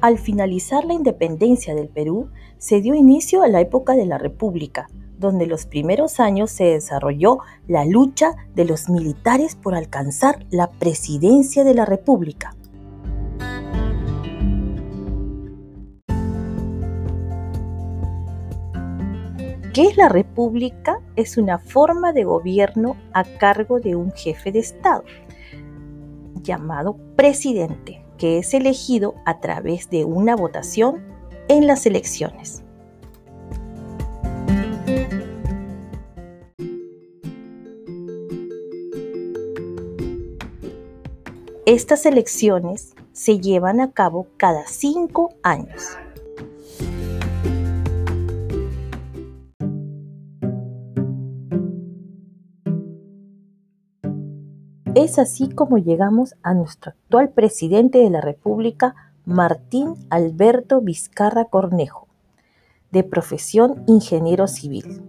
Al finalizar la independencia del Perú, se dio inicio a la época de la República, donde los primeros años se desarrolló la lucha de los militares por alcanzar la presidencia de la República. ¿Qué es la República? Es una forma de gobierno a cargo de un jefe de Estado, llamado presidente, que es elegido a través de una votación en las elecciones. Estas elecciones se llevan a cabo cada cinco años. Es así como llegamos a nuestro actual presidente de la República, Martín Alberto Vizcarra Cornejo, de profesión ingeniero civil.